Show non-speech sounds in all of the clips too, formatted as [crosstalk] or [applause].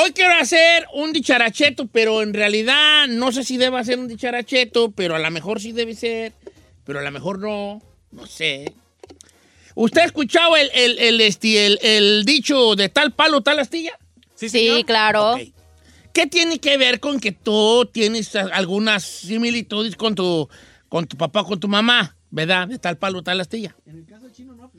Hoy quiero hacer un dicharacheto, pero en realidad no sé si deba ser un dicharacheto, pero a lo mejor sí debe ser, pero a lo mejor no, no sé. ¿Usted ha escuchado el, el, el, este, el- el dicho de tal palo, tal astilla? Sí, claro. Ok. ¿Qué tiene que ver con que tú tienes algunas similitudes con tu, con tu papá, con tu mamá, ¿verdad? De tal palo, tal astilla. En el caso chino no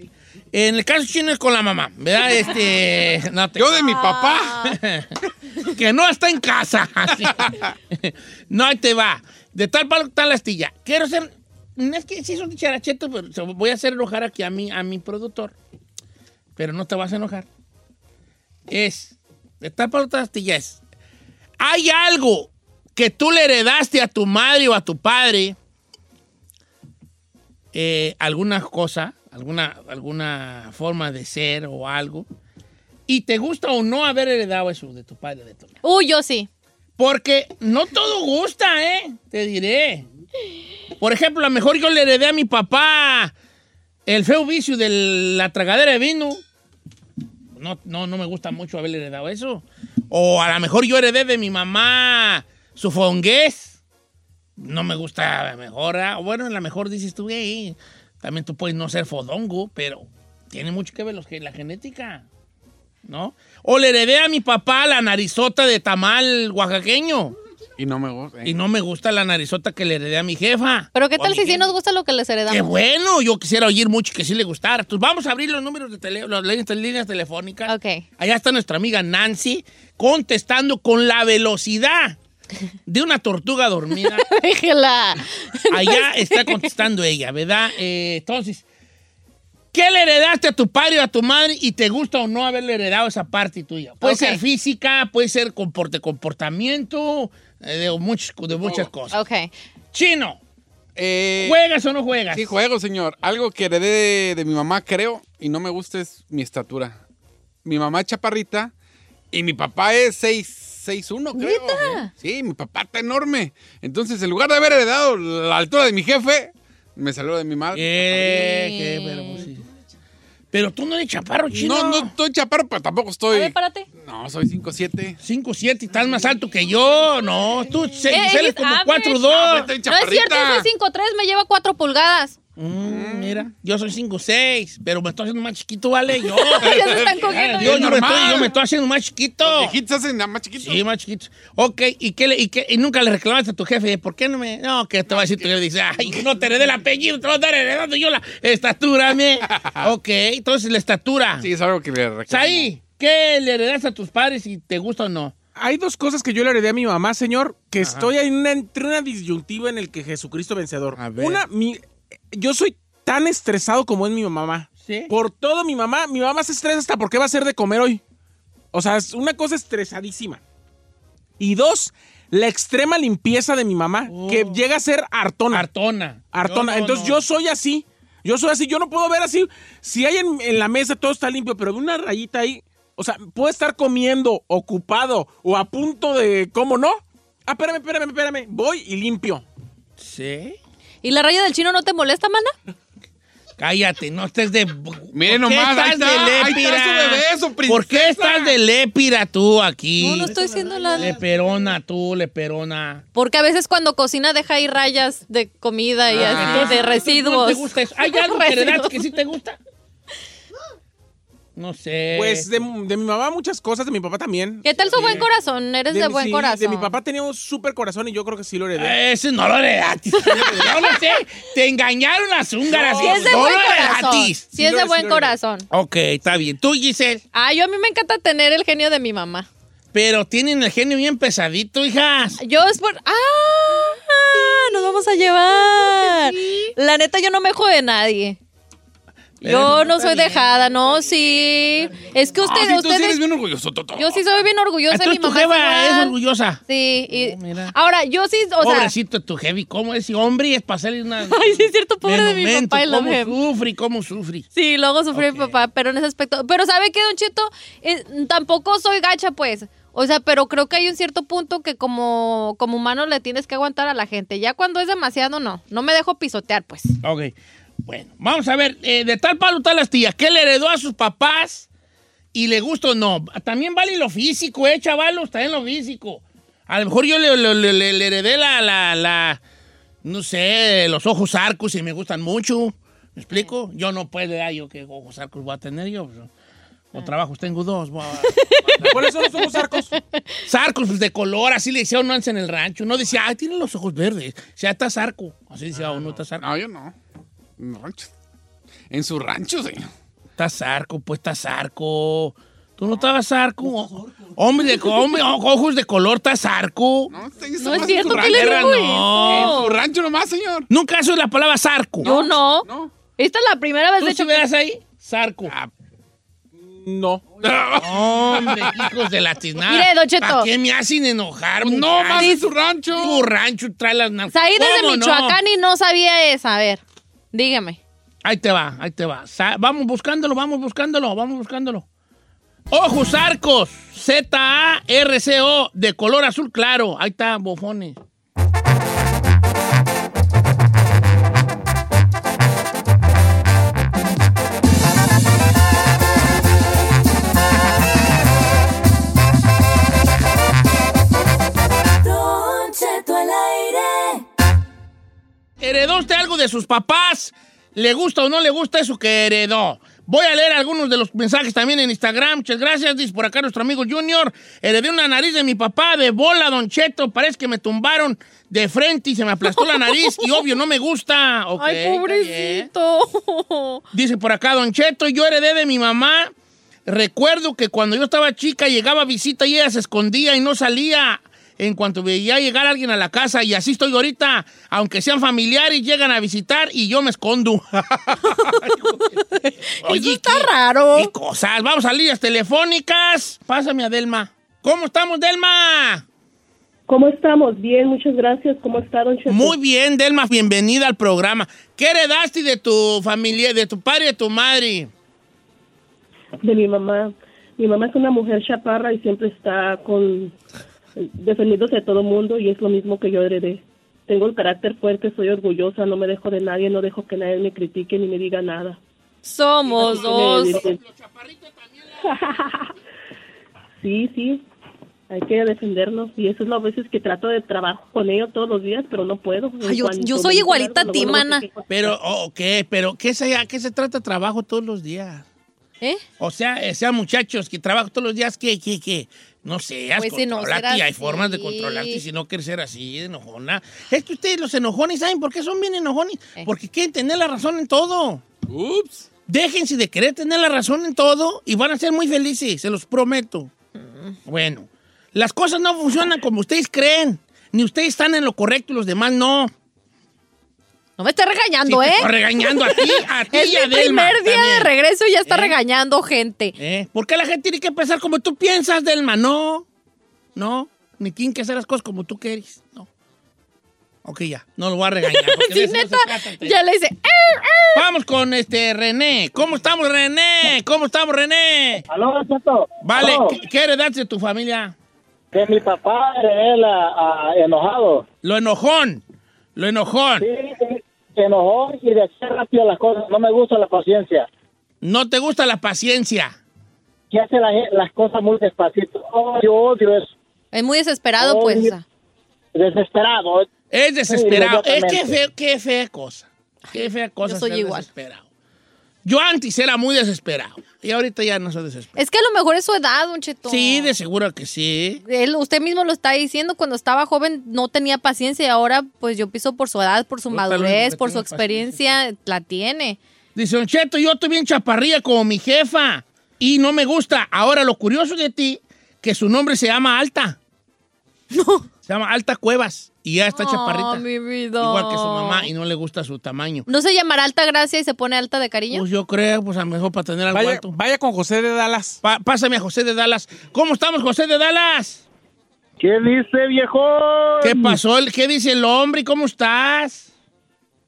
En el caso chino es con la mamá, ¿verdad? [laughs] Este, no te- Yo de mi papá. [laughs] que no está en casa. [laughs] No, ahí te va. De tal palo, tal astilla. Quiero no Es que sí es un dicharacheto, pero se- voy a hacer enojar aquí a mi, a mi productor. Pero no te vas a enojar. Es. De tal palo, tal astilla es. Hay algo que tú le heredaste a tu madre o a tu padre. eh, alguna cosa, alguna, alguna forma de ser o algo. Y te gusta o no haber heredado eso de tu padre o de tu madre. Uy, yo sí. Porque no todo gusta, ¿eh? Te diré. Por ejemplo, a lo mejor yo le heredé a mi papá el feo vicio de la tragadera de vino. No, no, no me gusta mucho haberle heredado eso. O a lo mejor yo heredé de mi mamá su fongués. No me gusta a lo mejor. ah, Bueno, a lo mejor dices tú, "Ey, también tú puedes no ser fodongo, pero tiene mucho que ver los, que- la genética. ¿No? O le heredé a mi papá la narizota de tamal oaxaqueño. Y no me gusta. Y no me gusta la narizota que le heredé a mi jefa. Pero ¿qué tal si sí nos gusta lo que les heredamos? Qué bueno, yo quisiera oír mucho que sí le gustara. Entonces vamos a abrir los números de teléfono, las líneas telefónicas. Ok. Allá está nuestra amiga Nancy contestando con la velocidad de una tortuga dormida. [laughs] Déjela. Allá está contestando ella, ¿verdad? Eh, entonces, ¿qué le heredaste a tu padre o a tu madre y te gusta o no haberle heredado esa parte tuya? Puede ser física, puede ser comport- comportamiento, eh, de, muchas, de muchas cosas. Ok. Chino, Eh, ¿juegas o no juegas? sí, juego, señor. Algo que heredé de, de mi mamá, creo, y no me gusta es mi estatura. Mi mamá es chaparrita y mi papá es 6, 6'1", creo. ¿Neta? Sí, mi papá está enorme. Entonces, en lugar de haber heredado la altura de mi jefe, me salió de mi madre. Eh, qué, pero, sí. Pero tú no eres chaparro, chino. No, no estoy chaparro, pero tampoco estoy. A ver, párate. No, soy 5'7". 5, 7, estás más alto que yo. No, tú se, Eh, eres es como average. 4, Ah, 2. estoy No es cierto, soy 5'3", me lleva 4 pulgadas. Mm, mira, yo soy 5, 6, pero me estoy haciendo más chiquito, ¿vale? Yo, [laughs] ya se están cogiendo. yo, me estoy, yo me estoy haciendo más chiquito. Los viejitos hacen nada más chiquitos. Sí, más chiquito. Ok, ¿y, qué le- y, qué- y nunca le reclamaste a tu jefe? ¿Por qué no me.? No, que te va a decir tu jefe. Dice, ay, no te heredé el apellido, te voy a estar heredando yo la estatura, me. [laughs] ok, entonces la estatura. Sí, es algo que le reclamo. Saí, ¿qué le heredaste a tus padres y te gusta o no? Hay dos cosas que yo le heredé a mi mamá, señor, que estoy en una, entre una disyuntiva en el que Jesucristo vencedor. A ver. Una, mi, yo soy tan estresado como es mi mamá. Sí. Por todo mi mamá, mi mamá se estresa hasta por qué va a hacer de comer hoy. O sea, es una cosa estresadísima. Y dos, la extrema limpieza de mi mamá, que llega a ser hartona. Hartona. Hartona. No, Entonces no. yo soy así. Yo soy así. Yo no puedo ver así. Si hay en, en la mesa todo está limpio, pero una rayita ahí. O sea, puedo estar comiendo, ocupado o a punto de. ¿Cómo no? Ah, espérame, espérame, espérame. Voy y limpio. Sí. ¿Y la raya del chino no te molesta, mana? Cállate, no estés de. Miren ¿Por qué nomás, ahí estás está, de ahí está lépira? su bebé, su ¿Por qué estás de lépira tú aquí? No, no estoy siendo la... Leperona, tú, leperona. Porque a veces cuando cocina deja ahí rayas de comida y así, de ¿No residuos. te gusta eso? ¿Hay algo que que sí te gusta? No sé. Pues de, de mi mamá muchas cosas, de mi papá también. ¿Qué tal su buen corazón? Eres de, buen sí, corazón. De mi papá tenía un súper corazón y yo creo que sí lo heredé. Ese no lo heredaste. [laughs] No sé. Te engañaron las húngaras. Sí es de no buen lo corazón. Sí es lo- de buen lo- corazón. Ok, está bien. Tú, Giselle. Ah, yo a mí me encanta tener el genio de mi mamá. Pero tienen el genio bien pesadito, hijas. Yo es por... ¡Ah! Nos vamos a llevar. La neta, yo no me de nadie. Yo no soy dejada, no, sí. Es que Ah, ustedes, sí, tú sí ustedes, eres bien orgulloso, Toto. yo sí soy bien orgullosa de mi Entonces tu mamá. jeva es igual. orgullosa. Sí, y- Oh, mira. ahora yo sí, o sea, Pobrecito tu heavy. ¿Cómo es? hombre es para hacerle una... [laughs] ay, sí es cierto, pobre de mi papá y la ¿Cómo mujer. sufre? ¿Cómo sufre? Sí, luego sufrió Ok. mi papá, pero en ese aspecto. Pero ¿sabe qué, Don Cheto? Eh, tampoco soy gacha, pues. O sea, pero creo que hay un cierto punto que como, como humano le tienes que aguantar a la gente. Ya cuando es demasiado, no. No me dejo pisotear, pues. Ok. Bueno, vamos a ver. eh, de tal palo, tal astilla. ¿Qué le heredó a sus papás? ¿Y le gusta o no? También vale lo físico, ¿eh, chavalos? También lo físico. A lo mejor yo le, le- le- le- le heredé la, la, la- No sé, los ojos arcos y me gustan mucho. ¿Me explico? Yo no puedo, ah, yo qué ojos arcos voy a tener yo. Pues, O trabajos tengo dos. voy a- [laughs] ¿Cuáles son los ojos arcos? Sarcos, pues de color, así le decía uno antes en el rancho. No decía, ay, tiene los ojos verdes. O sea, está sarco. Así decía uno, está sarco. No, yo no. En el rancho. En su rancho, señor. Está zarco, pues está zarco. ¿Tú no estabas zarco? Hombre de hombre, ojos de color, está zarco. No, No es cierto, ¿qué le digo no. En eso? su rancho nomás, señor. Nunca has oído la palabra zarco. Yo no. No. Esta es la primera vez, ¿Tú de sí hecho, que- veas ahí? Zarco. Ah, No. Hombre, hijos de la tiznada. Mire, Don Cheto. ¿Para qué me hacen enojar? no más en su rancho. Tu rancho trae las Saí desde ¿Cómo no? Michoacán y no sabía esa. A ver, dígame. Ahí te va, ahí te va. Vamos buscándolo, vamos buscándolo, vamos buscándolo. Ojos arcos, Z-A-R-C-O, de color azul claro. Ahí está, bofones. De sus papás? ¿Le gusta o no le gusta eso que heredó? Voy a leer algunos de los mensajes también en Instagram. Muchas gracias. Dice por acá nuestro amigo Junior. Heredé una nariz de mi papá de bola, Don Cheto. Parece que me tumbaron de frente y se me aplastó la nariz. Y obvio, no me gusta. Ay, pobrecito. Dice por acá, Don Cheto, yo heredé de mi mamá. Recuerdo que cuando yo estaba chica llegaba a visita y ella se escondía y no salía en cuanto veía llegar alguien a la casa. Y así estoy ahorita, aunque sean familiares, llegan a visitar y yo me escondo. [laughs] Eso está qué- raro. qué cosas. Vamos a líneas telefónicas. Pásame a Delma. ¿Cómo estamos, Delma? ¿Cómo estamos? Bien, muchas gracias. ¿Cómo está, don Cheto? Muy bien, Delma, bienvenida al programa. ¿Qué heredaste de tu familia, de tu padre y de tu madre? De mi mamá. Mi mamá es una mujer chaparra y siempre está con defendiéndose de todo mundo y es lo mismo que yo heredé. Tengo el carácter fuerte, soy orgullosa, no me dejo de nadie, no dejo que nadie me critique ni me diga nada. Somos dos. [laughs] Sí, sí, hay que defendernos y eso es las veces que trato de trabajo con ellos todos los días, pero no puedo. Ay, yo- soy igualita a ti, mana. Pero, oh, ok, pero ¿qué se, a qué se trata trabajo todos los días? ¿Eh? O sea, sean muchachos que trabajan todos los días, que, que, que, no seas Pues, no, hay así. formas de controlarte si no quieres ser así, de enojona. Es que ustedes los enojones, ¿saben por qué son bien enojones? Eh. Porque quieren tener la razón en todo. Ups. Déjense de querer tener la razón en todo y van a ser muy felices, se los prometo. Bueno, las cosas no funcionan como ustedes creen. Ni ustedes están en lo correcto y los demás no. No me estés Sí, regañando, te ¿eh? estoy regañando a ti, a [laughs] ti Es y a mi Delma primer día de regreso y ya está ¿Eh? regañando gente. ¿Eh? ¿Por qué la gente tiene que pensar como tú piensas, Delma? No, no, ni tienen que hacer las cosas como tú quieres, no. Ok, ya, no lo voy a regañar. [laughs] porque de Sí, eso no se neta, trata ya le dice, "Eh". Vamos con este René. ¿Cómo estamos, René? ¿Cómo estamos, René? Aló, Cheto. Vale, Aló. ¿qué, qué heredaste de tu familia? Que mi papá era él, ah, ah, enojado. Lo enojón, lo enojón. Sí, eh, enojón y de hacer rápido las cosas. No me gusta la paciencia. No te gusta la paciencia. Que hace la las cosas muy despacito. Oh, yo odio eso. Es muy desesperado, Oh, pues. Desesperado. Es desesperado. Sí, es que feo, qué fea cosa. Qué fea cosa Yo soy ser igual. desesperado. Yo antes era muy desesperado. Y ahorita ya no soy desesperado. Es que a lo mejor es su edad, Don Cheto. Sí, de seguro que sí. Él, usted mismo lo está diciendo, cuando estaba joven no tenía paciencia y ahora pues yo pienso por su edad, por su Yo madurez, no por su experiencia, la tiene. Dice, Don Cheto, yo estoy bien chaparrilla como mi jefa. Y no me gusta. Ahora, lo curioso de ti, que su nombre se llama Alta. [laughs] Se llama Alta Cuevas. Y ya está chaparrita. Oh, mi vida. Igual que su mamá. Y no le gusta su tamaño. ¿No se llamará Alta Gracia y se pone Alta de cariño? Pues yo creo, pues a lo mejor para tener algo Vaya, alto. vaya con José de Dallas. Pa- pásame a José de Dallas. ¿Cómo estamos, José de Dallas? ¿Qué dice, viejo? ¿Qué pasó? ¿Qué dice el hombre? ¿Cómo estás?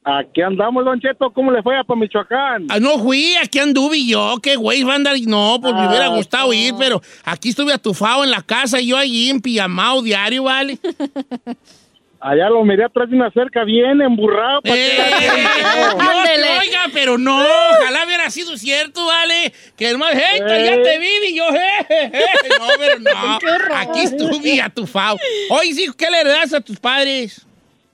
Aquí andamos, Don Cheto. ¿Cómo le fue a Michoacán? Ah, no fui, aquí anduve yo, qué güey, va a andar. No, pues me hubiera Ah, gustado ir, pero aquí estuve atufado en la casa y yo allí en pijamao diario, ¿vale? [laughs] Allá lo miré atrás de una cerca bien emburrado. ¿pa' qué? Eh, No. no, Ándele. oiga, pero no, ojalá hubiera sido cierto, ¿vale? Que hermano, hey, ya te vi, y yo, eh, eh, eh. No, pero no, [laughs] aquí estuve atufado. Oye, sí, ¿qué le heredas a tus padres?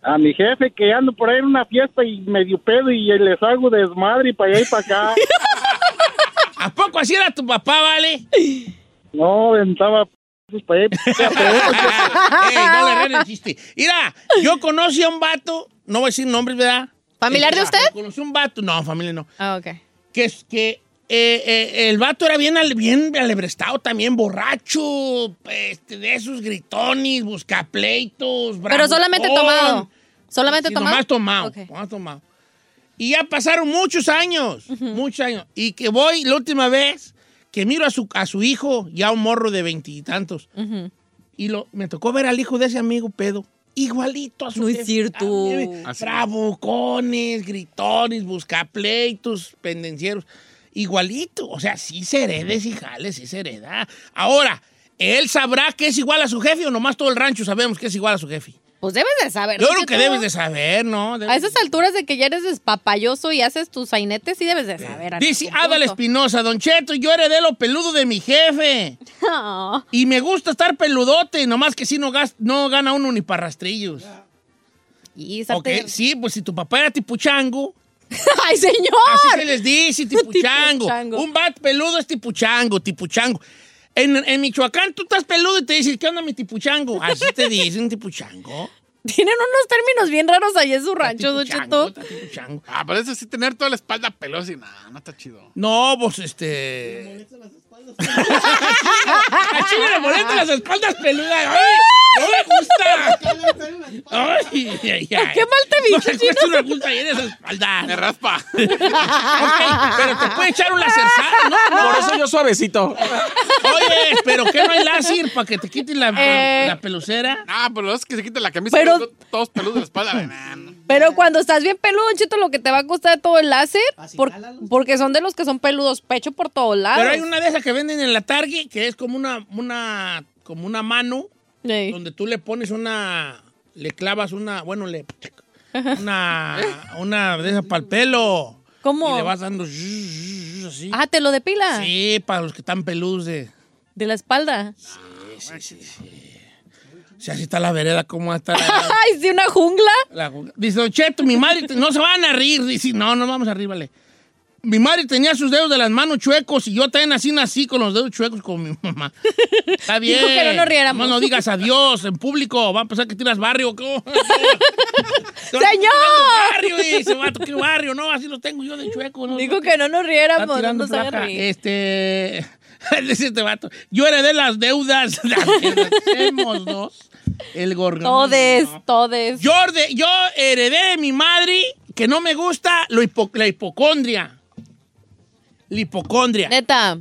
A mi jefe que ando por ahí en una fiesta y medio pedo y les hago desmadre y para allá y para acá. [laughs] ¿A poco así era tu papá, vale? No, aventaba p- para allá y para acá. Ey, no le el chiste. Mira, yo conocí a un vato, no voy a decir nombres, ¿verdad? ¿Familiar de Eh, usted? Conocí a un vato, no, familia no. Ah, ok. Que es que eh, eh, el vato era bien, bien alebrestado también, borracho, este, de esos gritones, buscapleitos, Pero solamente tomado. ¿Solamente Sí, tomado? Nomás tomado, Ok. nomás tomado. Y ya pasaron muchos años, muchos años. Y que voy la última vez que miro a su, a su hijo, ya un morro de veintitantos, y lo, me tocó ver al hijo de ese amigo pedo. Igualito a su No es jefe. cierto. Bravucones, gritones, buscapleitos, pendencieros. Igualito. O sea, sí se hereda, sí jale, sí se hereda. Ahora, ¿él sabrá que es igual a su jefe o nomás todo el rancho sabemos que es igual a su jefe? Pues debes de saber. Yo creo que debes de saber, ¿no? A esas alturas de que ya eres despapayoso y haces tus sainetes, sí debes de saber. a Dice Adal. Espinosa, Don Cheto, yo heredé lo peludo de mi jefe. [laughs] Y me gusta estar peludote, nomás que si no, no gana uno ni para rastrillos. Y Ok, estarte- sí, pues si tu papá era tipo chango, [laughs] ¡Ay, señor! así se les dice, [laughs] tipo chango. chango. Un bat peludo es tipo chango, tipo chango. En, en Michoacán tú estás peludo y te dicen, ¿qué onda mi tipo chango? Así te dicen, tipo chango. [laughs] Tienen unos términos bien raros ahí en su rancho, Don Cheto. Ah, pero eso sí, tener toda la espalda pelosa y nada, no está chido. No, pues este. [laughs] A Chile le molestan las espaldas peludas. ¡Ay! ¡No me gusta! ¡Ay! ay, ay. ¿Qué mal te vi, No te cuesta una gusta ahí en esa espalda. Me raspa. [laughs] Ok, pero te puede echar un laserzado, ¿no? Por eso yo suavecito. Oye, pero ¿qué no hay láser para que te quites la, Eh. la pelucera? Ah, pero es que se quita la camisa Pero- todos peludos de la espalda. Pero cuando estás bien peludo, Cheto, lo que te va a costar todo el láser, por- porque son de los que son peludos, pecho por todos lados. Pero hay una de esas que venden en la Target que es como una, una, como una mano Ey. donde tú le pones una, le clavas una, bueno, le, una, una de esas para el pelo. ¿Cómo? Y le vas dando así. Ah, ¿te lo depila? Sí, para los que están peludos de... De la espalda. Sí, sí, sí. Sea, así está la vereda, ¿cómo está la... [laughs] Ay, sí, una jungla. la- dice, Don Cheto, mi madre, te- [laughs] no se van a reír. Dice, no, no vamos a reír, vale. Mi madre tenía sus dedos de las manos chuecos y yo también así nací con los dedos chuecos como mi mamá. Está bien. [laughs] Dijo que no nos riéramos. No, no digas adiós en público. Va a pensar que tiras barrio. ¿cómo? ¡Señor! barrio, dice, vato, ¿qué barrio? No, así los tengo yo de chueco. ¿no? Dijo que no nos riéramos, no nos placa. reír. Este. [laughs] Dice este vato. Yo heredé las deudas. [laughs] Las. Hacemos dos. El gorgón. Todes, todes. Yo, orde- yo heredé de mi madre que no me gusta lo hipo- la hipocondria. La hipocondria. Neta.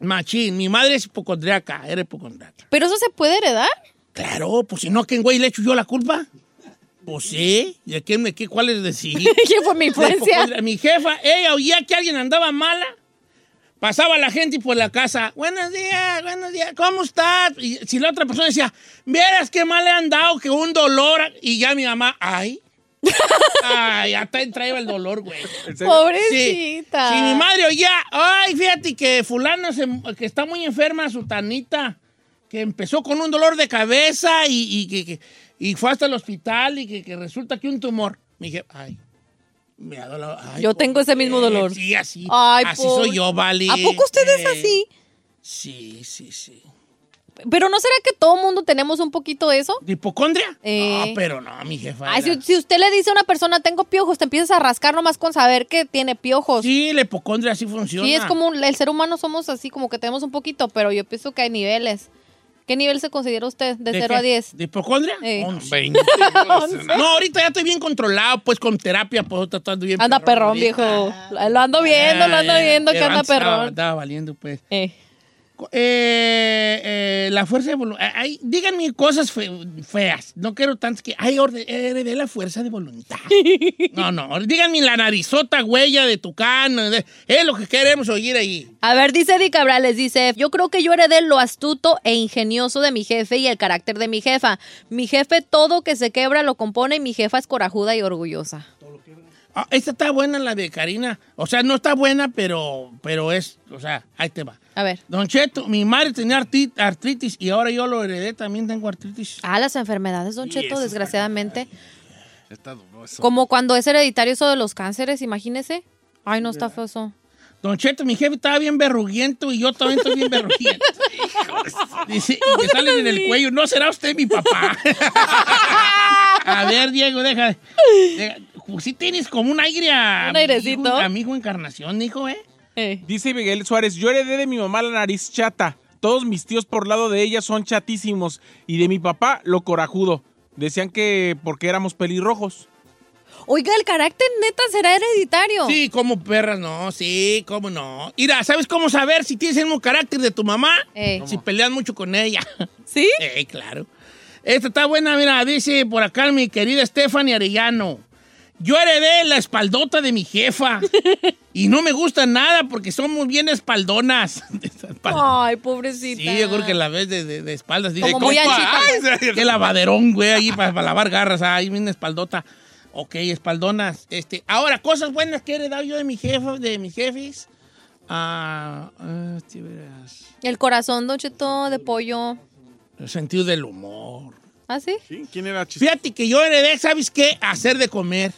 Machín. Mi madre es hipocondriaca. Era hipocondriaca. ¿Pero eso se puede heredar? Claro, pues si no, ¿a quién güey le echo yo la culpa? Pues sí. ¿Y a quién me qué? ¿Cuál es decir? [laughs] ¿Quién fue mi influencia? Mi jefa, ella oía que alguien andaba mala. Pasaba la gente por la casa. Buenos días, buenos días. ¿Cómo estás? Y si la otra persona decía, vieras qué mal le han dado, que un dolor. Y ya mi mamá, ay, Ay, hasta entraba el dolor, güey. Pobrecita. Si mi madre oía, ay, fíjate que fulana se- que está muy enferma, su tanita, que empezó con un dolor de cabeza y, y que, que- y fue hasta el hospital y que, que resulta que un tumor. Me dije, ay, me ay, Yo tengo ese mismo dolor. Sí, así. Ay, así soy yo, Vale. ¿A poco usted es así? Sí, sí, sí. Pero ¿no será que todo mundo tenemos un poquito eso? ¿De hipocondria? Eh. No, pero no, mi jefa. Ay, era- si, si usted le dice a una persona, tengo piojos, te empiezas a rascar nomás con saber que tiene piojos. Sí, la hipocondria sí funciona. Sí, es como el ser humano somos así, como que tenemos un poquito, pero yo pienso que hay niveles. ¿Qué nivel se considera usted de, 0 qué? a 10? ¿De hipocondria? Eh. 11. 20. No, ahorita ya estoy bien controlado, pues con terapia, pues estoy bien. Anda perrón, viejo. Lo ando viendo, lo ando Ah, viendo que anda estaba- perrón. Estaba valiendo, pues. Eh. Eh, eh, la fuerza de voluntad. Díganme cosas fe- feas. No quiero tantas que. Ay, heredé la fuerza de voluntad. [laughs] No, no. Díganme la narizota huella de tucán. de- Es lo que queremos oír ahí. A ver, dice Eddie Cabrales, dice, yo creo que yo heredé lo astuto e ingenioso de mi jefe y el carácter de mi jefa. Mi jefe todo que se quebra lo compone y mi jefa es corajuda y orgullosa. Ah, esta está buena, la de Karina. O sea, no está buena, pero, pero es. O sea, ahí te va. A ver. Don Cheto, mi madre tenía artritis y ahora yo lo heredé, también tengo artritis. Ah, las enfermedades, don Sí, Cheto, desgraciadamente. Está duro eso. Como cuando es hereditario eso de los cánceres, imagínese. Ay, no está feo eso. Don Cheto, mi jefe estaba bien berruguiento y yo también estoy bien berruguiento. [laughs] Dice, y me [laughs] salen en el cuello, ¿no será usted mi papá? [laughs] a ver, Diego, deja. deja. Sí tienes como un aire a... Un airecito. Amigo, amigo encarnación, hijo, ¿eh? Eh. Dice Miguel Suárez, yo heredé de mi mamá la nariz chata. Todos mis tíos por lado de ella son chatísimos. Y de mi papá, lo corajudo. Decían que porque éramos pelirrojos. Oiga, el carácter neta será hereditario. Sí, como perras, no, sí, cómo no. Mira, ¿sabes cómo saber si tienes el mismo carácter de tu mamá? Eh. Si peleas mucho con ella. [laughs] ¿Sí? Eh, claro. Esta está buena, mira, dice por acá mi querida Stephanie Arellano. Yo heredé la espaldota de mi jefa. [laughs] y no me gusta nada porque somos bien espaldonas. [laughs] Ay, pobrecita. Sí, yo creo que la ves de, de- de espaldas. dice, Como muy "Compa, anchita. ay, qué lavaderón, güey, ahí para, lavar garras. Ahí viene espaldota. Ok, espaldonas. Este, ahora, cosas buenas que he heredado yo de mi jefa, de mis jefes. Ah, ah, verás. El corazón, don Cheto, de pollo. El sentido del humor. ¿Ah, sí? ¿Sí? ¿Quién era chistoso? Fíjate que yo heredé, ¿sabes qué? Hacer de comer.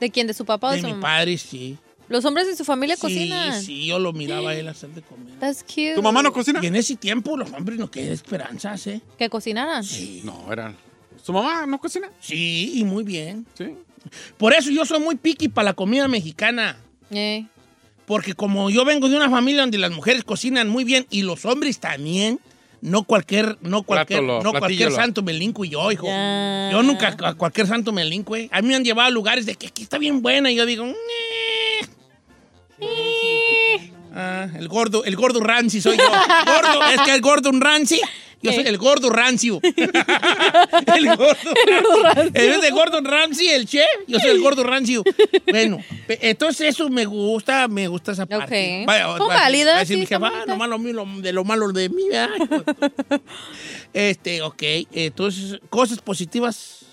¿De quién? ¿De su papá o de, De su mi mamá? padre, sí. Los hombres de su familia Sí, cocinan. sí, yo lo miraba a él [gasps] hacer de comer. That's cute. ¿Tu mamá no cocina? Y en ese tiempo los hombres no quedan esperanzas, ¿eh? Que cocinaran. No, era. ¿Su mamá no cocina? Sí, y muy bien. Sí. Por eso yo soy muy piqui para la comida mexicana. Eh. Porque como yo vengo de una familia donde las mujeres cocinan muy bien y los hombres también, no cualquier, no cualquier, Plátolo, no cualquier santo me linco yo, hijo. Yo nunca a cualquier santo me linco, eh. A mí me han llevado a lugares de que aquí está bien buena y yo digo. Ah, el gordo, el gordo ranci soy yo. Gordo, es que el gordo un ranci. Yo soy el gordo rancio. [laughs] el gordo rancio. En vez de Gordon Ramsay, el chef, yo soy el gordo rancio. Bueno, entonces eso me gusta, me gusta esa parte. Ok. Vaya, Son válidas, decir sí, mi jefa, "Ah, lo malo mío, de lo malo de mí, ¿verdad?" [laughs] Este, ok. Entonces, cosas positivas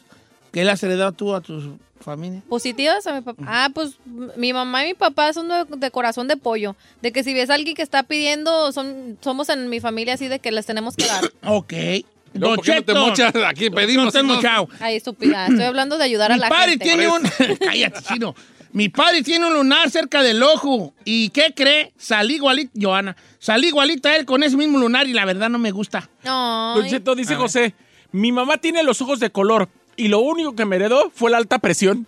que le has heredado tú a tu familia. ¿Positivas a mi papá? Ah, pues mi mamá y mi papá son de, de corazón de pollo. De que si ves a alguien que está pidiendo, son, somos en mi familia así de que les tenemos que dar. [coughs] Ok. ¿por qué no te mochas? Aquí pedimos, No te ¿no? Ay, estúpida. Estoy hablando de ayudar a Mi la padre gente. tiene un... [laughs] Cállate, chino. Mi padre tiene un lunar cerca del ojo. ¿Y qué cree? Salí igualita, Joana. Salí igualita a él con ese mismo lunar y la verdad no me gusta. Don Cheto, dice José, mi mamá tiene los ojos de color y lo único que me heredó fue la alta presión.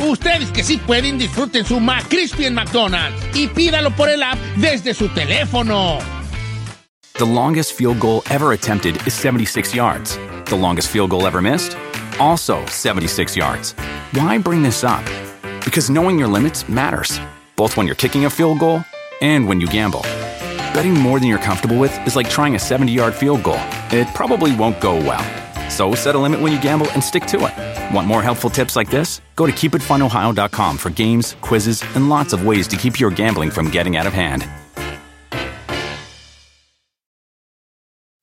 Ustedes que sí pueden, disfruten su en McDonald's y pídalo por el app desde su teléfono. The longest field goal ever attempted is 76 yards. The longest field goal ever missed? Also 76 yards. Why bring this up? Because knowing your limits matters, both when you're kicking a field goal and when you gamble. Betting more than you're comfortable with is like trying a 70 yard field goal. It probably won't go well. So set a limit when you gamble and stick to it. Want more helpful tips like this? Go to keepitfunohio.com for games, quizzes, and lots of ways to keep your gambling from getting out of hand.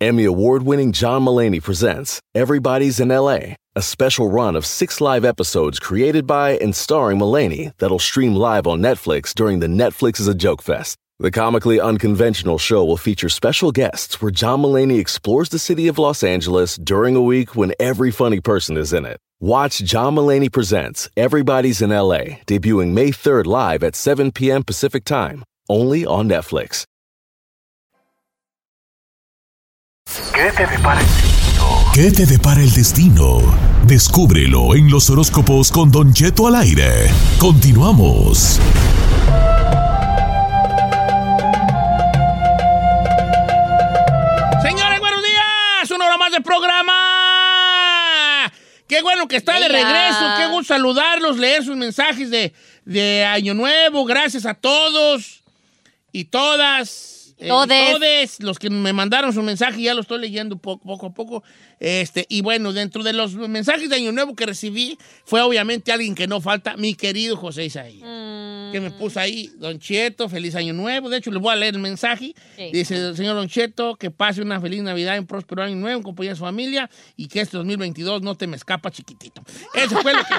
Emmy award winning John Mullaney presents Everybody's in LA, a special run of six live episodes created by and starring Mullaney that'll stream live on Netflix during the Netflix is a Joke Fest. The comically unconventional show will feature special guests where John Mullaney explores the city of Los Angeles during a week when every funny person is in it. Watch John Mullaney Presents Everybody's in LA, debuting May 3rd live at 7 p.m. Pacific Time, only on Netflix. ¿Qué te depara el destino? Descúbrelo en los horóscopos con Don Cheto al aire. Continuamos. Programa. Qué bueno que está de regreso. Qué gusto saludarlos, leer sus mensajes de, de Año Nuevo. Gracias a todos y todas. eh, todes los que me mandaron su mensaje, ya lo estoy leyendo poco, poco a poco. Este, y bueno, dentro de los mensajes de Año Nuevo que recibí, fue obviamente alguien que no falta, mi querido José Isaí. Que me puso ahí, Don Cheto, feliz año nuevo. De hecho, les voy a leer el mensaje. Sí. Dice, señor Don Cheto, que pase una feliz Navidad, un próspero año nuevo en compañía de su familia y que este 2022 no te me escapa chiquitito. Eso fue lo que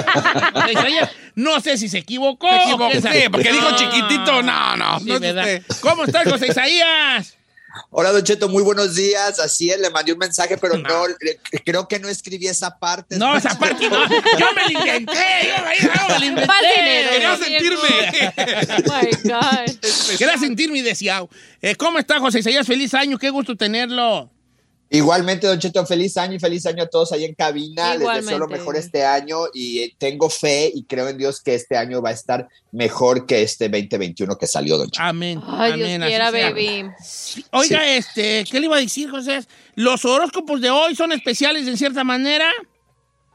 José Isaías. No sé si se equivocó. Se equivocó, sí, porque dijo Ah, chiquitito. No, no, sí, no es ¿verdad? usted. ¿Cómo estás, José Isaías? Hola, Don Cheto, muy buenos días. Así es, le mandé un mensaje, pero no, le- creo que no escribí esa parte. No, esa [laughs] parte no. Yo me la inventé. Yo me la inventé. Quería sentirme. [laughs] Oh my God. Quería sentirme deseado. Eh, ¿Cómo está, José Isaías? Feliz año. Qué gusto tenerlo. Igualmente, Don Cheto, feliz año y feliz año a todos ahí en cabina. Les deseo lo mejor este año y eh, tengo fe y creo en Dios que este año va a estar mejor que este 2021 que salió, Don Cheto. Amén. Ay, Dios Amén, quiera, baby. Oiga, este, ¿qué le iba a decir, José? Los horóscopos de hoy son especiales en cierta manera.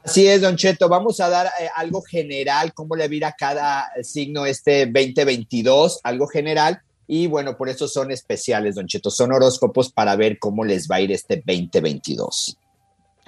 Así es, Don Cheto. Vamos a dar eh, algo general, cómo le va a ir a cada signo este 2022, algo general. Y bueno, por eso son especiales, Don Cheto. Son horóscopos para ver cómo les va a ir este 2022.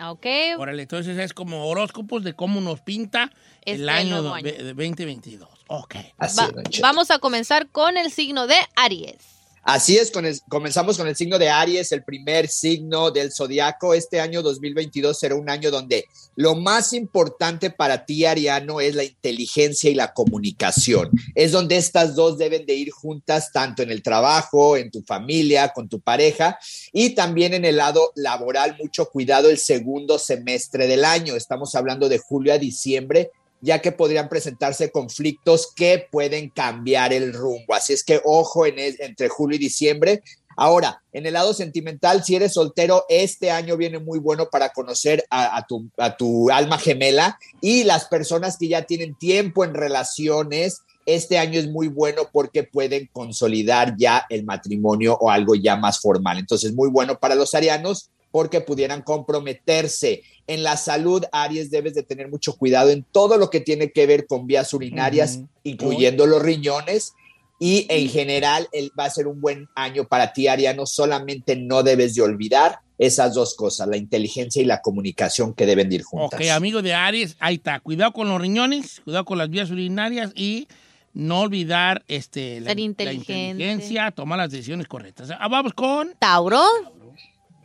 Ok. Órale, entonces es como horóscopos de cómo nos pinta el Este año, año. de- de 2022. Ok. Así Va- es, Don Cheto. vamos a comenzar con el signo de Aries. Así es, con comenzamos con el signo de Aries, el primer signo del zodiaco. Este año 2022 será un año donde lo más importante para ti, Ariano, es la inteligencia y la comunicación. Es donde estas dos deben de ir juntas, tanto en el trabajo, en tu familia, con tu pareja y también en el lado laboral. Mucho cuidado el segundo semestre del año. Estamos hablando de julio a diciembre ya que podrían presentarse conflictos que pueden cambiar el rumbo. Así es que ojo en entre julio y diciembre. Ahora, en el lado sentimental, si eres soltero, este año viene muy bueno para conocer a, a tu, a tu alma gemela y las personas que ya tienen tiempo en relaciones. Este año es muy bueno porque pueden consolidar ya el matrimonio o algo ya más formal. Entonces, muy bueno para los arianos porque pudieran comprometerse. En la salud, Aries, debes de tener mucho cuidado en todo lo que tiene que ver con vías urinarias, Ujú. incluyendo los riñones. Y en general, va a ser un buen año para ti, Ariano. Solamente no debes de olvidar esas dos cosas, la inteligencia y la comunicación que deben de ir juntas. Ok, amigo de Aries, ahí está. Cuidado con los riñones, cuidado con las vías urinarias y no olvidar este, la, Ser la inteligencia, tomar las decisiones correctas. Ah, vamos con... Tauro.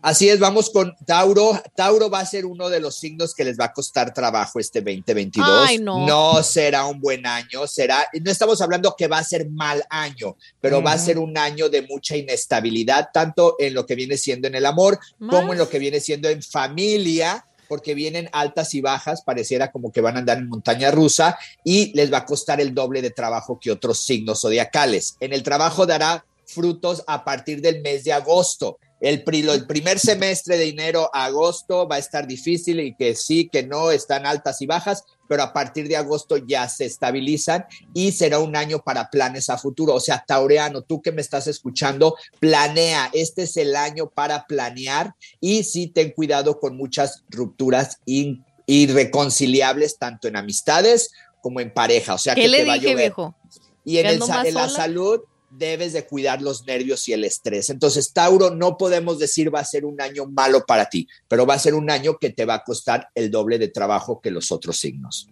Así es, vamos con Tauro. Tauro va a ser uno de los signos que les va a costar trabajo este 2022. Ay, no. será un buen año, será, no estamos hablando que va a ser mal año, pero va a ser un año de mucha inestabilidad, tanto en lo que viene siendo en el amor como en lo que viene siendo en familia porque vienen altas y bajas, pareciera como que van a andar en montaña rusa y les va a costar el doble de trabajo que otros signos zodiacales. En el trabajo dará frutos a partir del mes de agosto. El, el, primer semestre de enero a agosto va a estar difícil y que sí, que no, están altas y bajas, pero a partir de agosto ya se estabilizan y será un año para planes a futuro. O sea, Taureano, tú que me estás escuchando, planea, este es el año para planear y sí ten cuidado con muchas rupturas irreconciliables, tanto en amistades como en pareja. O sea, ¿Qué que le te va dije, a llover. viejo? Y en, ¿Que el, en la sola? salud debes de cuidar los nervios y el estrés. Entonces, Tauro, no podemos decir va a ser un año malo para ti, pero va a ser un año que te va a costar el doble de trabajo que los otros signos.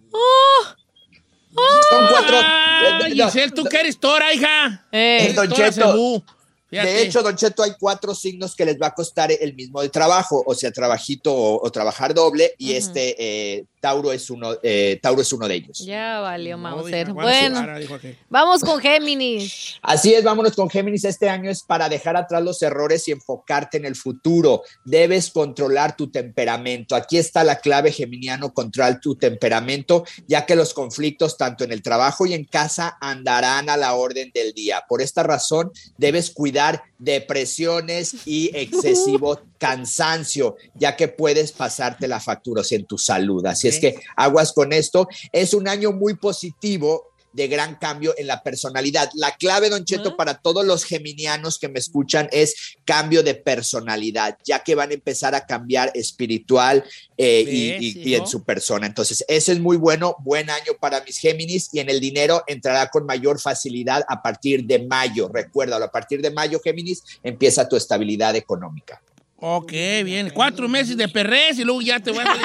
Son cuatro. Ah, eh, no, Giselle, tú que eres tora, hija. Eh, Don Tora Cheto. Fíjate. de hecho, Don Cheto, hay cuatro signos que les va a costar el mismo de trabajo, o sea, trabajito o, o trabajar doble, y este eh, Tauro es uno, eh, Tauro es uno de ellos. Ya valió No, Mauser. dijo, "Guarda su Bueno, vara", dijo aquel. vamos con Géminis. Así es, vámonos con Géminis. Este año es para dejar atrás los errores y enfocarte en el futuro. Debes controlar tu temperamento. Aquí está la clave geminiano, controlar tu temperamento, ya que los conflictos tanto en el trabajo y en casa andarán a la orden del día. Por esta razón, debes cuidar depresiones y excesivo [laughs] cansancio, ya que puedes pasarte la factura en tu salud. Así es que aguas con esto. Es un año muy positivo de gran cambio en la personalidad. La clave, Don Cheto, para todos los geminianos que me escuchan es cambio de personalidad, ya que van a empezar a cambiar espiritual eh, y, ¿Ves, y- y en su persona. Entonces, ese es muy bueno, buen año para mis Géminis y en el dinero entrará con mayor facilidad a partir de mayo. Recuérdalo, a partir de mayo, Géminis, empieza tu estabilidad económica. Ok, bien. Cuatro meses de perrés y luego ya te voy a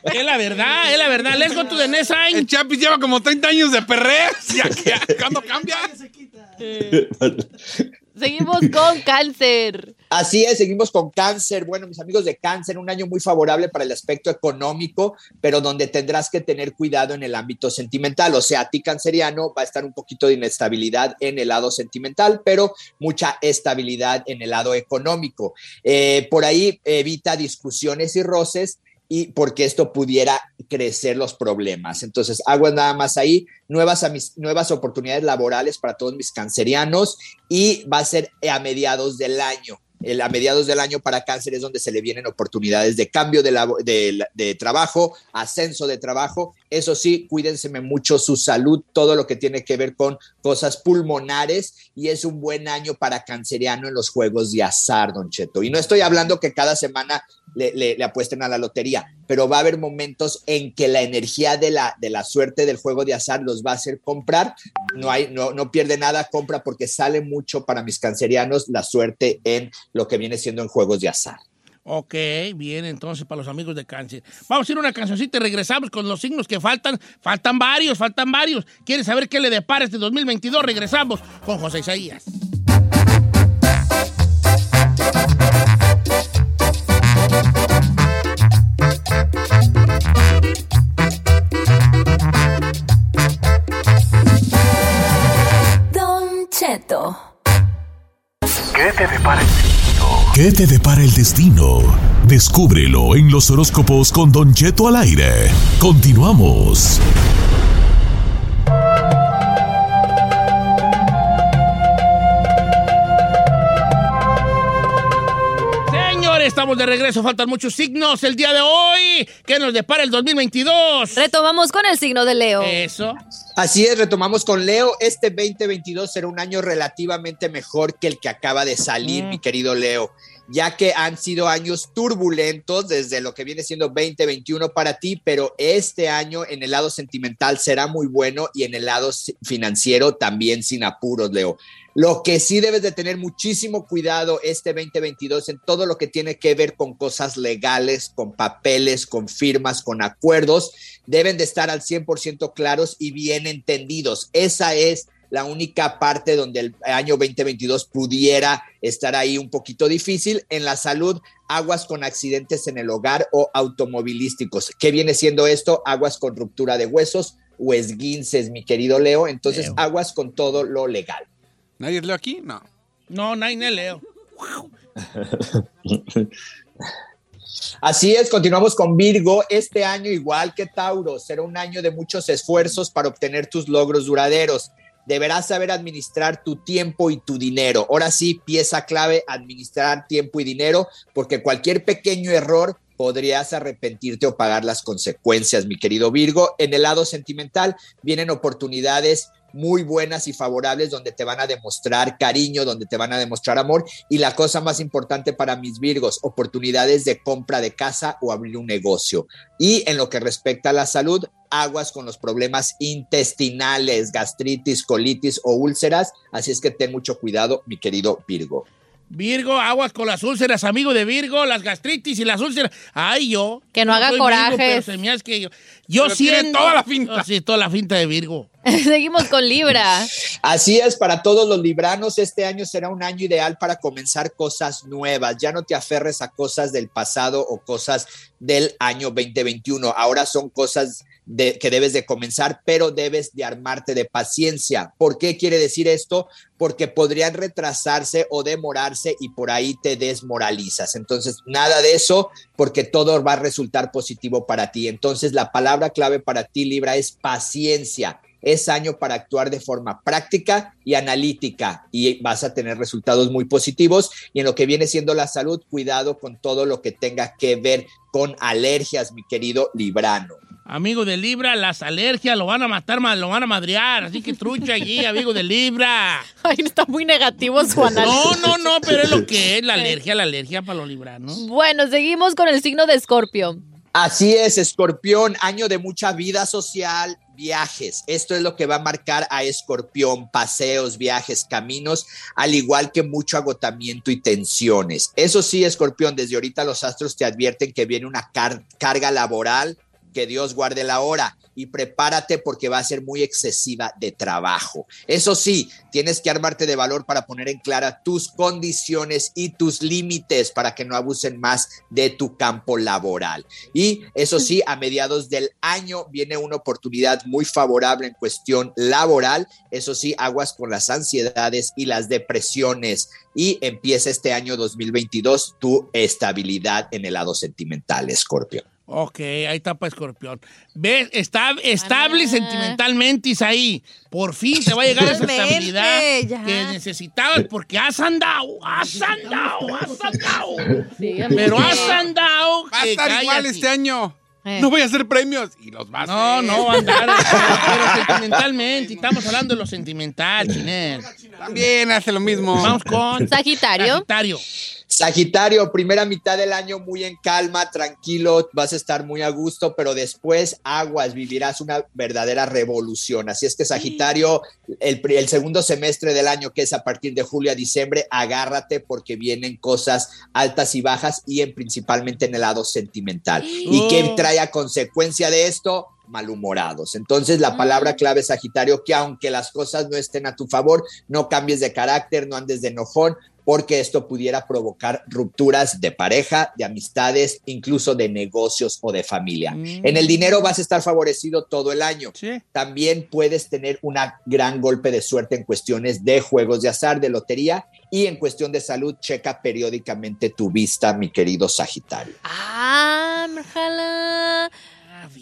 [laughs] Es la verdad, es la verdad. Let's go to the next sign. El Chapis lleva como 30 años de perrés. Ya, ya, ¿Cuándo cambia? Seguimos con Cáncer. Así es, seguimos con cáncer. Bueno, mis amigos de cáncer, un año muy favorable para el aspecto económico, pero donde tendrás que tener cuidado en el ámbito sentimental. O sea, a ti canceriano va a estar un poquito de inestabilidad en el lado sentimental, pero mucha estabilidad en el lado económico. Eh, por ahí evita discusiones y roces y porque esto pudiera crecer los problemas. Entonces, aguas nada más ahí, nuevas, nuevas oportunidades laborales para todos mis cancerianos y va a ser a mediados del año. A mediados del año para cáncer es donde se le vienen oportunidades de cambio de, de, de trabajo, ascenso de trabajo. Eso sí, cuídense mucho su salud, todo lo que tiene que ver con cosas pulmonares y es un buen año para canceriano en los juegos de azar, don Cheto. Y no estoy hablando que cada semana le, apuesten a la lotería, pero va a haber momentos en que la energía de la, de la suerte del juego de azar los va a hacer comprar. No, hay, no, no pierde nada, compra porque sale mucho para mis cancerianos la suerte en lo que viene siendo en juegos de azar. Ok, bien, entonces para los amigos de cáncer. Vamos a ir una cancioncita y regresamos con los signos que faltan. Faltan varios, faltan varios. ¿Quieres saber qué le depara este 2022? Regresamos con José Isaías. ¿Qué te depara el destino? Descúbrelo en los horóscopos con Don Cheto al aire. Continuamos. Estamos de regreso. Faltan muchos signos el día de hoy. ¿Qué nos depara el 2022? Retomamos con el signo de Leo. Eso. Así es, retomamos con Leo. Este 2022 será un año relativamente mejor que el que acaba de salir, Mm. mi querido Leo, ya que han sido años turbulentos desde lo que viene siendo 2021 para ti, pero este año en el lado sentimental será muy bueno y en el lado financiero también sin apuros, Leo. Lo que sí debes de tener muchísimo cuidado este 2022 en todo lo que tiene que ver con cosas legales, con papeles, con firmas, con acuerdos, deben de estar al 100% claros y bien entendidos. Esa es la única parte donde el año 2022 pudiera estar ahí un poquito difícil. En la salud, aguas con accidentes en el hogar o automovilísticos. ¿Qué viene siendo esto? Aguas con ruptura de huesos o esguinces, mi querido Leo. Entonces, aguas con todo lo legal. ¿Nadie leo aquí? No. No, nadie me leo. [laughs] Así es, continuamos con Virgo. Este año, igual que Tauro, será un año de muchos esfuerzos para obtener tus logros duraderos. Deberás saber administrar tu tiempo y tu dinero. Ahora sí, pieza clave, administrar tiempo y dinero, porque cualquier pequeño error podrías arrepentirte o pagar las consecuencias, mi querido Virgo. En el lado sentimental vienen oportunidades muy buenas y favorables donde te van a demostrar cariño, donde te van a demostrar amor y la cosa más importante para mis Virgos, oportunidades de compra de casa o abrir un negocio. Y en lo que respecta a la salud, aguas con los problemas intestinales, gastritis, colitis o úlceras, así es que ten mucho cuidado, mi querido Virgo. Virgo, aguas con las úlceras, amigo de Virgo, las gastritis y las úlceras. Ay, yo. Que no haga me hace que yo. Yo siento. toda la finta. Oh, sí, toda la finta de Virgo. [laughs] Seguimos con Libra. Así es, para todos los libranos, este año será un año ideal para comenzar cosas nuevas. Ya no te aferres a cosas del pasado o cosas del año 2021. Ahora son cosas que debes de comenzar, pero debes de armarte de paciencia. ¿Por qué quiere decir esto? Porque podrían retrasarse o demorarse y por ahí te desmoralizas. Entonces, nada de eso, porque todo va a resultar positivo para ti. Entonces, la palabra clave para ti, Libra, es paciencia es año para actuar de forma práctica y analítica y vas a tener resultados muy positivos. Y en lo que viene siendo la salud, cuidado con todo lo que tenga que ver con alergias, mi querido Librano. Amigo de Libra, las alergias lo van a matar, ma- lo van a madrear. Así que trucha allí, [laughs] amigo de Libra. Ay, está muy negativo su análisis. No, no, no, pero es lo que es la alergia, la alergia para los libranos. Bueno, seguimos con el signo de Escorpio. Así es, Escorpión, año de mucha vida social, viajes. Esto es lo que va a marcar a Escorpión, paseos, viajes, caminos, al igual que mucho agotamiento y tensiones. Eso sí, Escorpión, desde ahorita los astros te advierten que viene una car- carga laboral, que Dios guarde la hora y prepárate porque va a ser muy excesiva de trabajo. Eso sí, tienes que armarte de valor para poner en clara tus condiciones y tus límites para que no abusen más de tu campo laboral. Y eso sí, a mediados del año viene una oportunidad muy favorable en cuestión laboral. Eso sí, aguas con las ansiedades y las depresiones. Y empieza este año 2022 tu estabilidad en el lado sentimental, Scorpio. Ok, ahí está para Escorpión. ¿Ves? Está estable sentimentalmente, Isaí. Por fin te va a llegar esa estabilidad ya. que necesitabas porque has andado, has andado, has andado. Sí, Pero has andado. Va a estar igual este año. Eh. No voy a hacer premios. Y los vas a No, hacer. no va a andar. [laughs] pero sentimentalmente. Estamos hablando de lo sentimental, Chinel. También hace lo mismo. Vamos con Sagitario. Sagitario. Sagitario, primera mitad del año muy en calma, tranquilo, vas a estar muy a gusto, pero después aguas, vivirás una verdadera revolución. Así es que Sagitario, el, segundo semestre del año, que es a partir de julio a diciembre, agárrate porque vienen cosas altas y bajas y en, principalmente en el lado sentimental. ¿Y qué Oh. trae a consecuencia de esto? malhumorados. Entonces la palabra clave Sagitario, que aunque las cosas no estén a tu favor, no cambies de carácter, no andes de enojón, porque esto pudiera provocar rupturas de pareja, de amistades, incluso de negocios o de familia. Mm. En el dinero vas a estar favorecido todo el año. Sí. También puedes tener un gran golpe de suerte en cuestiones de juegos de azar, de lotería y en cuestión de salud, checa periódicamente tu vista, mi querido Sagitario. Ah.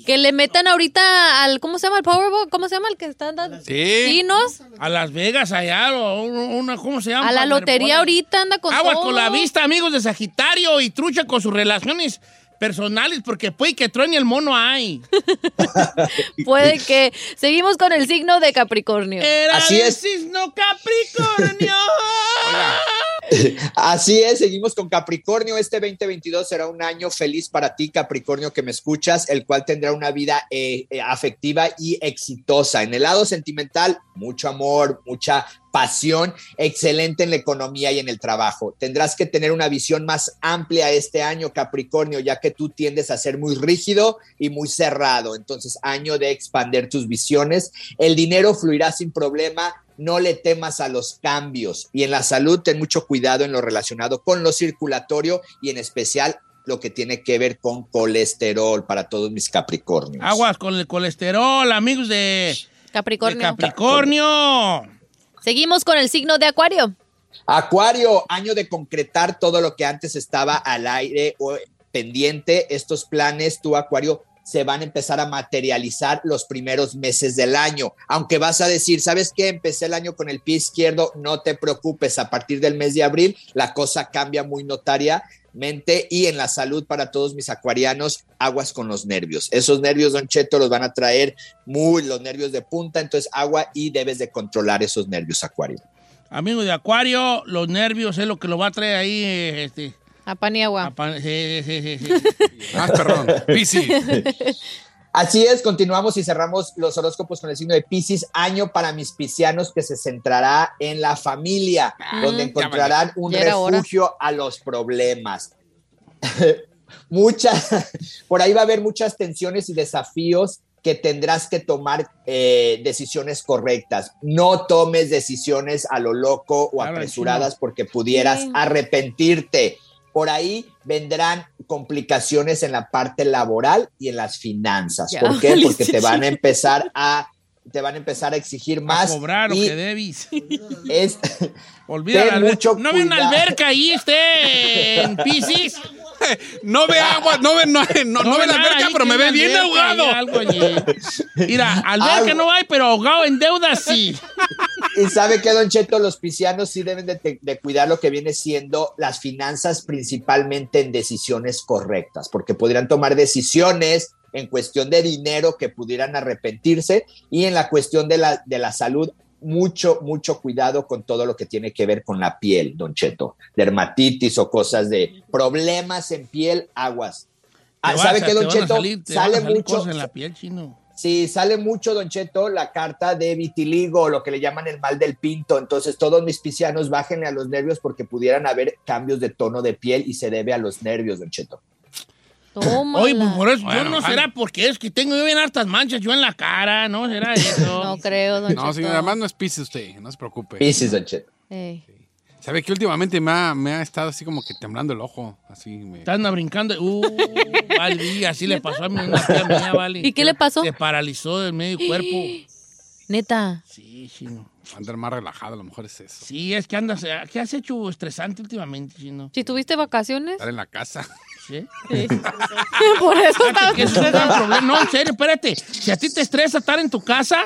Que le metan ahorita al, ¿cómo se llama? El Powerball, ¿cómo se llama? El que están dando. Sí. Dinos. A Las Vegas allá, o una, ¿cómo se llama? A la lotería ahorita anda con Agua todo. con la vista, amigos de Sagitario, y trucha con sus relaciones personales, porque puede que truene el mono ahí. [laughs] Puede que. Seguimos con el signo de Capricornio. Era Así del es. signo Capricornio. [laughs] [laughs] Así es, seguimos con Capricornio. Este 2022 será un año feliz para ti, Capricornio, que me escuchas, el cual tendrá una vida eh, eh, afectiva y exitosa. En el lado sentimental, mucho amor, mucha pasión, excelente en la economía y en el trabajo. Tendrás que tener una visión más amplia este año, Capricornio, ya que tú tiendes a ser muy rígido y muy cerrado. Entonces, año de expander tus visiones. El dinero fluirá sin problema no le temas a los cambios. Y en la salud, ten mucho cuidado en lo relacionado con lo circulatorio y en especial lo que tiene que ver con colesterol para todos mis Capricornios. Aguas con el colesterol, amigos de Capricornio. de Capricornio. Seguimos con el signo de Acuario. Acuario, año de concretar todo lo que antes estaba al aire o pendiente. Estos planes, tu Acuario, se van a empezar a materializar los primeros meses del año. Aunque vas a decir, ¿sabes qué? Empecé el año con el pie izquierdo, no te preocupes, a partir del mes de abril la cosa cambia muy notariamente y en la salud para todos mis acuarianos, aguas con los nervios. Esos nervios, Don Cheto, los van a traer muy los nervios de punta, entonces agua y debes de controlar esos nervios, Acuario. Amigo de Acuario, los nervios es lo que lo va a traer ahí. Este, A pan y agua. a pan- sí, sí, sí, sí. [laughs] Más perrón. Piscis. Así es, continuamos y cerramos los horóscopos con el signo de Pisces, año para mis piscianos que se centrará en la familia, donde encontrarán un Ya era hora. refugio a los problemas. [laughs] Muchas, por ahí va a haber muchas tensiones y desafíos que tendrás que tomar eh, decisiones correctas. No tomes decisiones a lo loco o Claro, apresuradas porque pudieras Sí. arrepentirte. Por ahí vendrán complicaciones en la parte laboral y en las finanzas. Ya, ¿Por qué? [laughs] Porque te van a empezar a te van a empezar a exigir A más cobrar lo y que debes. es [laughs] Olvida Ten mucho No había una cuidado. alberca ahí, este, en Pisces. [laughs] No ve agua, no ve, no, no, no ve la alberca, pero me ve bien ahogado. algo allí. [laughs] Mira, alberca no hay, pero ahogado en deuda sí. Y sabe que, Don Cheto, los piscianos sí deben de, de cuidar lo que viene siendo las finanzas, principalmente en decisiones correctas, porque podrían tomar decisiones en cuestión de dinero que pudieran arrepentirse y en la cuestión de la, de la salud, mucho, mucho cuidado con todo lo que tiene que ver con la piel, Don Cheto, dermatitis o cosas de problemas en piel, aguas. Ah, ¿Sabe a- qué, Don Cheto? salir- sale mucho, en la piel, chino. Sí, sale mucho, Don Cheto, la carta de vitiligo, lo que le llaman el mal del pinto. Entonces, todos mis piscianos, bájenle a los nervios porque pudieran haber cambios de tono de piel y se debe a los nervios, Don Cheto. Tómala. Oye, pues por eso, yo no será porque es que tengo yo bien hartas manchas yo en la cara, ¿no? ¿Será [laughs] eso? No creo, don No, Cheto. señor, además no es Piscis usted, no se preocupe. Piscis, Don Cheto. Ey. ¿Sabe que últimamente me ha, me ha estado así como que temblando el ojo? Así me... Están brincando. Uh, [laughs] vale, así le pasó a mí una tía mía, vale. ¿Y qué le pasó? Se paralizó del medio cuerpo. [gasps] Neta. Sí, chino. Andar más relajado, a lo mejor es eso. Sí, es que andas. ¿Qué has hecho estresante últimamente, chino? Si tuviste vacaciones. Estar en la casa. ¿Sí? Sí. [laughs] Por eso estaba. Que eso es un problema. No, en serio, espérate. Si a ti te estresa estar en tu casa,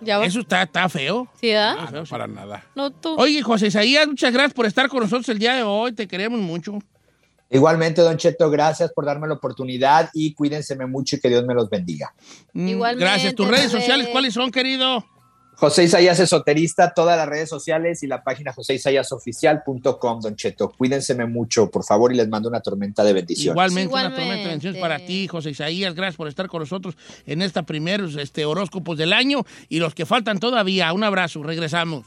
Ya eso está, está feo. ¿Sí, da? Ah, no, para nada. No tú. Oye, José Isaías, muchas gracias por estar con nosotros el día de hoy. Te queremos mucho. Igualmente, Don Cheto, gracias por darme la oportunidad y cuídense mucho y que Dios me los bendiga. Mm, Igualmente, Gracias. ¿Tus redes sociales cuáles son, querido? José Isaías Esoterista, todas las redes sociales y la página joseisayasoficial.com, Don Cheto. Cuídense mucho, por favor, y les mando una tormenta de bendiciones. Igualmente, una tormenta de bendiciones para ti, José Isaías. Gracias por estar con nosotros en esta primer este, horóscopos del año y los que faltan todavía. Un abrazo. Regresamos.